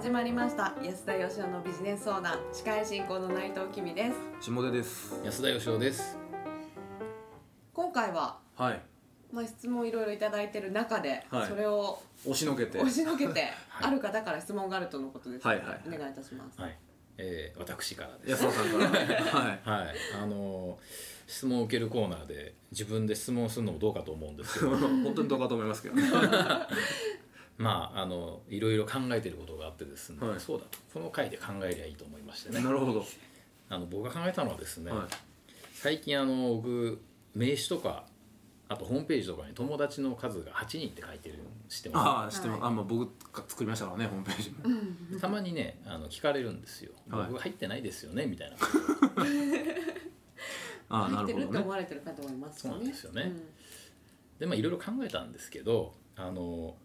始まりました。安田義雄のビジネス相談。司会進行の内藤君です。下出です。安田義雄です。今回ははい。まあ質問いろいろいただいてる中で、はい。それを押しのけて。押しのけて、はい。ある方から質問があるとのことですので、はいはい。はいお願いいたします、はい、えー、私からです。安田さんから はい。はい、あのー質問を受けるコーナーで自分で質問するのもどうかと思うんですけど、本当にどうかと思いますけどねまああのいろいろ考えてることがあってですね、はい。そうだと。この回で考えりゃいいと思いましてね。なるほど。あの僕が考えたのはですね、はい。最近あの僕名刺とかあとホームページとかに友達の数が8人って書いてる知ってあまあ知ってます、あまあ僕が作りましたからねホームページ。も すたまにねあの聞かれるんですよ、はい。僕入ってないですよねみたいな。ああな入ってるってるほどね思われてる方もいますよね。そうなんですよね。でまあいろいろ考えたんですけどあの、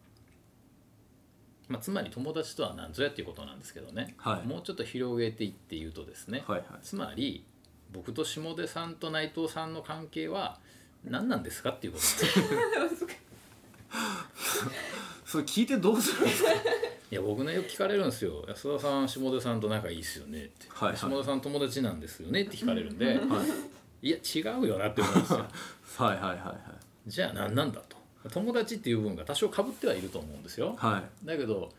まあ、つまり友達とは何ぞやっていうことなんですけどね、はい。もうちょっと広げていって言うとですね、はいはい。つまり僕と下出さんと内藤さんの関係は何なんですかっていうことなんです。よ それ聞いてどうするんですか？いや僕ねよく聞かれるんですよ「安田さん下出さんと仲いいっすよね」って、はいはい。下出さん友達なんですよね」って聞かれるんで、はい。いや違うよなって思うんですよ。はいはいはい。じゃあ何なんだと友達っていう部分が多少かぶってはいると思うんですよ、はい。はいだけど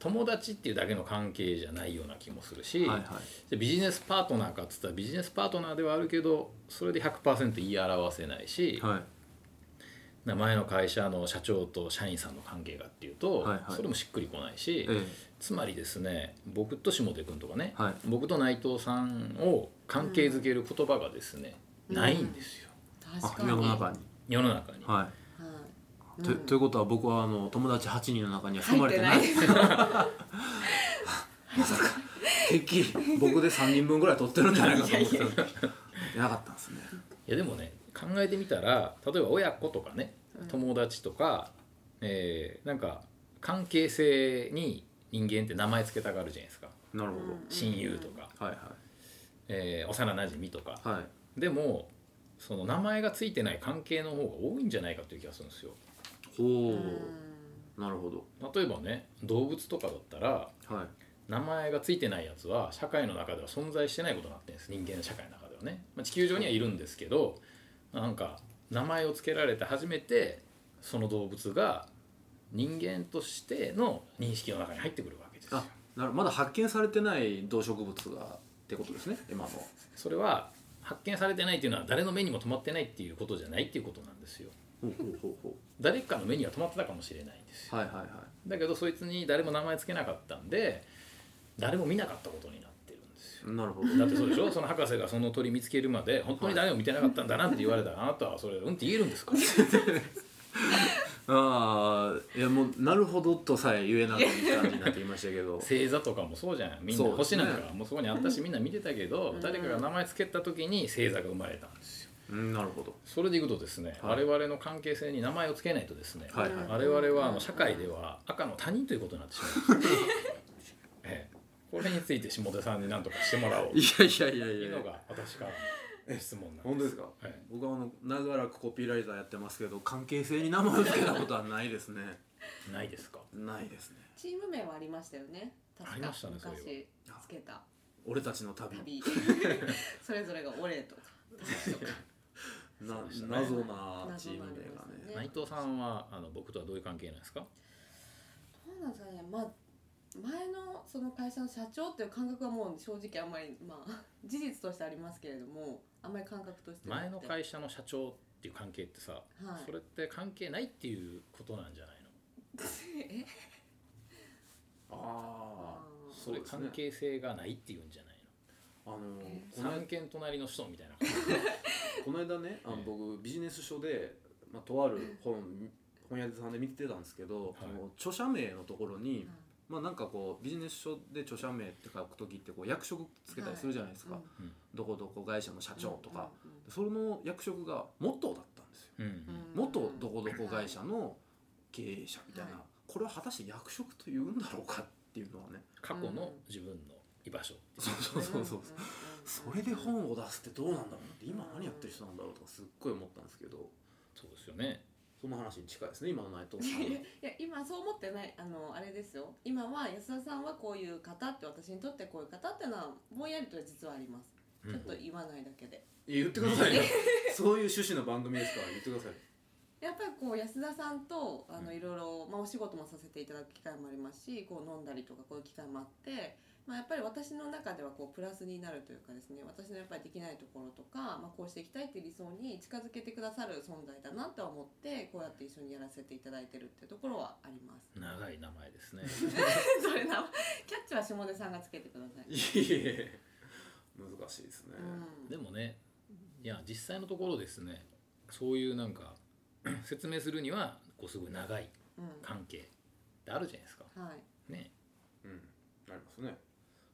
友達っていうだけの関係じゃないような気もするし、はいはい。でビジネスパートナーかっつったらビジネスパートナーではあるけどそれで100%言い表せないし、はい。な前の会社の社長と社員さんの関係がっていうと、はいはい。それもしっくりこないし、えつまりですね僕と下出君とかね、はい。僕と内藤さんを関係づける言葉がですね、うん。ないんですよ。えあ確かに。世の中に。世の中に。はいはいとということは僕はあの友達8人の中には含まれてない。入って敵僕で3人分ぐらい取ってるんじゃないかと思ってたいなかったんですね。いやでもね考えてみたら例えば親子とかね友達とか、えーなんか関係性に人間って名前つけたがるじゃないですか。なるほ親友とか、どはい。えー幼なじみとか。はい。はいでもその名前がついてない関係の方が多いんじゃないかという気がするんですよほうん。うなるほど。例えばね動物とかだったらはい。名前がついてないやつは社会の中では存在してないことになってるんです。人間の社会の中ではね、まあ、地球上にはいるんですけどなんか名前を付けられて初めてその動物が人間としての認識の中に入ってくるわけですよ。あなるまだ発見されてない動植物がってことですね今の。それは発見されてないっていうのは誰の目にも止まってないっていうことじゃないっていうことなんですよ誰かの目には止まってたかもしれないんですよ。うはいはいはい。だけどそいつに誰も名前つけなかったんで誰も見なかったことになってるんですよ。なるほど。だってそうでしょ？その博士がその鳥見つけるまで本当に誰も見てなかったんだなって言われたらあなたはそれうんって言えるんですか？ああいやもうなるほどとさえ言えない感じになっていましたけど。星座とかもそうじゃん。みんな星なんかもうそこにあったしみんな見てたけど誰かが名前つけた時に星座が生まれたんですよ。うんなるほど。それでいくとですね、はい。我々の関係性に名前をつけないとですね、はいはい。我々はあの社会では赤の他人ということになってしまう。んです、ええ、これについて下出さんに何とかしてもらおう。といやいやいやいや。いうのが私からの質問なんです。本当ですか、はい。僕はあの長らくコピーライターやってますけど関係性に名前を付けたことはないですね。ないですか？ないですね。チーム名はありましたよね。確か。ありましたねそうい昔つけた。俺たちの旅。旅。それぞれが「俺」とか「旅」とかな謎なチーム名がね。ね。内藤さんはあの僕とはどういう関係なんですか？どうなんですかね。まあ前のその会社の社長っていう感覚はもう正直あんまりまあ 事実としてありますけれどもあんまり感覚として前の会社の社長っていう関係ってさ、はい。それって関係ないっていうことなんじゃないの？え？ああそれ関係性がないっていうんじゃない？あのえこのの三軒隣の人みたいな。この間ねあのええ。僕ビジネス書で、まあ、とある本本屋さんで見てたんですけど、その著者名のところに、まあなんかこうビジネス書で著者名って書く時ってこう役職つけたりするじゃないですか、はい。うん。どこどこ会社の社長とか、うん。うん。その役職が元だったんですよ。うん。うん。元どこどこ会社の経営者みたいな、はい。これは果たして役職というんだろうかっていうのはね。過去の自分の居場所。そうそうそうそう。それでを本を出すってどうなんだろうって今何やってる人なんだろうとかすっごい思ったんですけど。そうですよね。その話に近いですね今の内藤さん いや今そう思ってないあのあれですよ。今は安田さんはこういう方って私にとってこういう方っていうのはぼんやりと実はあります。ちょっと言わないだけで、言ってくださいよ。そういう趣旨の番組ですから言ってください。やっぱりこう安田さんとあのうん。いろいろ、まあ、お仕事もさせていただく機会もありますしこう飲んだりとかこういう機会もあって、まあ、やっぱり私の中ではこうプラスになるというかですね私のやっぱりできないところとか、まあ、こうしていきたいっていう理想に近づけてくださる存在だなとは思ってこうやって一緒にやらせていただいてるっていうところはあります。長い名前ですね。それなキャッチは下出さんがつけてください。いえ難しいですね、うん。でもねいや実際のところですねそういうなんか 説明するにはこうすごい長いうん。関係ってあるじゃないですか。はい。ね。うん。なりますね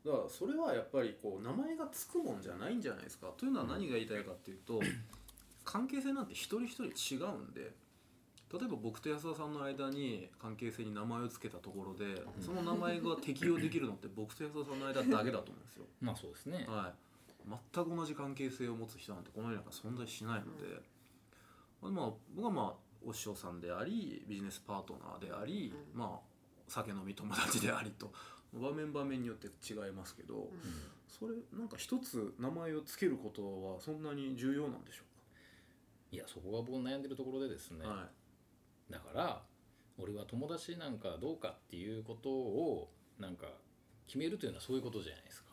だからそれはやっぱりこう名前がつくもんじゃないんじゃないですか。というのは何が言いたいかっていうと関係性なんて一人一人違うんで例えば僕と安田さんの間に関係性に名前を付けたところでその名前が適用できるのって 僕と安田さんの間だけだと思うんですよ。まあそうですね。はい、全く同じ関係性を持つ人なんてこの世の中存在しないので、まあまあ、僕はまあお師匠さんでありビジネスパートナーであり、うん。まあ酒飲み友達でありと場面場面によって違いますけど、うん。それなんか一つ名前を付けることはそんなに重要なんでしょいやそこが僕悩んでるところでですね、うか、はだから俺は友達なんかどうかっていうことをなんか決めるというのはそういうことじゃないですか。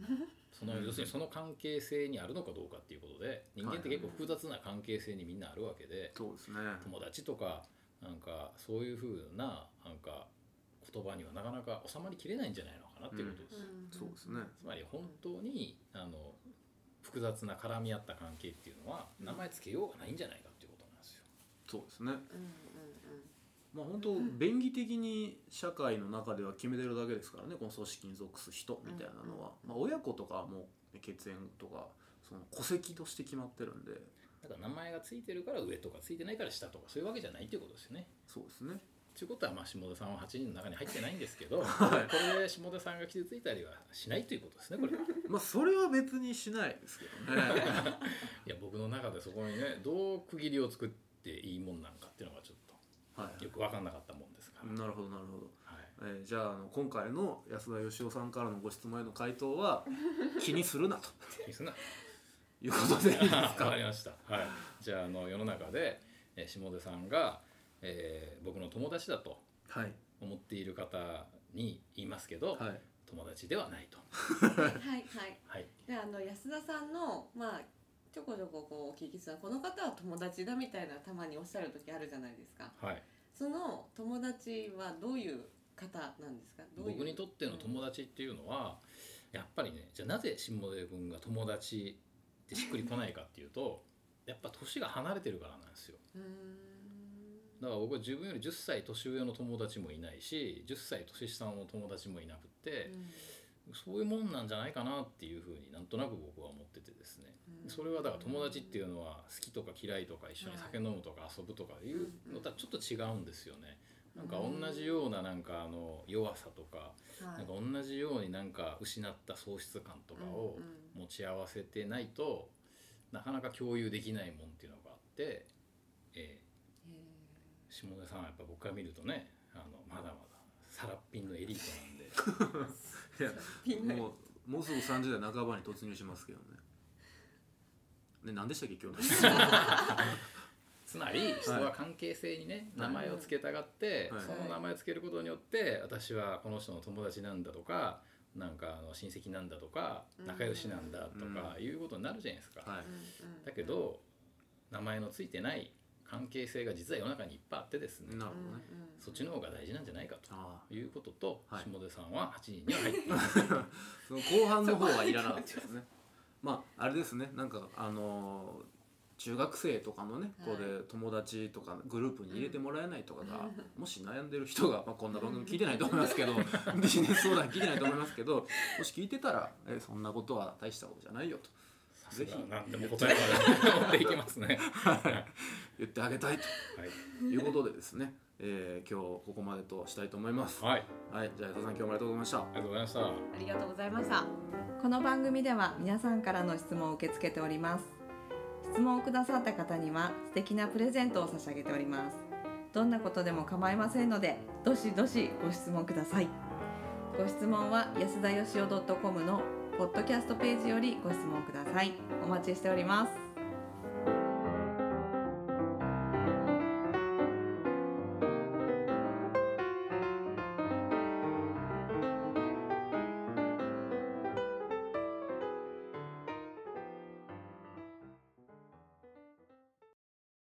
そのうん要するにその関係性にあるのかどうかっていうことで人間って結構複雑な関係性にみんなあるわけでい、そうですね。友達とかなんかそういうふうななんか言葉にはなかなか収まりきれないんじゃないのかなっていうことです。そうですね。つまり本当にあの複雑な絡み合った関係っていうのは名前つけようがないんじゃないかっていうことなんですよ。そうですね。うんうんまあ本当便宜的に社会の中では決めてるだけですからね。この組織に属す人みたいなのは、まあ、親子とかはもう血縁とかその戸籍として決まってるんで。だから名前がついてるから上とかついてないから下とかそういうわけじゃないっていうことですよね。そうですねということはまあ下田さんは8人の中に入ってないんですけど、はいこれで下田さんが傷ついたりはしないということですねこれは。まあそれは別にしないですけどね いや僕の中でそこにねどう区切りを作っていいもんなんかっていうのがちょっはとよく分かんなかったもんですから。いなるほどなるほど、はいえーじゃああの今回の安田義雄さんからのご質問への回答は気にするなといいですな。いうことでいいですわかかりました。はい。じゃああの世の中で、えー下出さんが、えー僕の友達だとはい。思っている方に言いますけど、はい。友達ではないと。はいはい。はい。であの安田さんのまあちょこちょここうお聞きするこの方は友達だみたいなたまにおっしゃる時あるじゃないですか。はい。その友達はどういう方なんですか？どういう？僕にとっての友達っていうのは、やっぱりねじゃあなぜ下出君が友達ってしっくりこないかっていうとやっぱ年が離れてるからなんですよ。うーんだから僕は自分より10歳年上の友達もいないし10歳年下の友達もいなくって、そういうもんなんじゃないかなっていうふうになんとなく僕は思っててですね。うん。それはだから友達っていうのは好きとか嫌いとか一緒に酒飲むとか遊ぶとかいうのとはちょっと違うんですよね。なんか同じようななんかあの弱さとかはい。なんか同じようになんか失った喪失感とかをうん持ち合わせてないとなかなか共有できないもんっていうのがあって、え下出さんはやっぱ僕から見るとねあのまだまだサラッピンのエリートなんで。いやもうもうすぐ30代半ばに突入しますけどね。ね何でしたっけ今日の。質 問つまり人は関係性にね、名前を付けたがって、はい。その名前を付けることによって私はこの人の友達なんだとかなんかあの親戚なんだとかうん。仲良しなんだとかいうことになるじゃないですか。はい。だけど名前の付いてない関係性が実は世の中にいっぱいあってですねなるほどね。そっちの方が大事なんじゃないかあということと、はい。下出さんは8人には入って その後半の方はいらなかったですね。まああれですね。なんかあのー中学生とかのねここで友達とかグループに入れてもらえないとかが、もし悩んでる人が、まあ、こんな番組聞いてないと思いますけど ビジネス相談聞いてないと思いますけどもし聞いてたらえそんなことは大したことじゃないよとぜひ何でも答えられで持っていきますね、はい、言ってあげたいとはいいうことでですね、えー、今日ここまでとしたいと思います。はい、はい、じゃあ矢田さん今日もありがとうございました。ありがとうございました。ありがとうございました。この番組では皆さんからの質問を受け付けております。質問をくださった方には素敵なプレゼントを差し上げております。どんなことでも構いませんので、どしどしご質問ください。ご質問は安田よしお .com のポッドキャストページよりご質問ください。お待ちしております。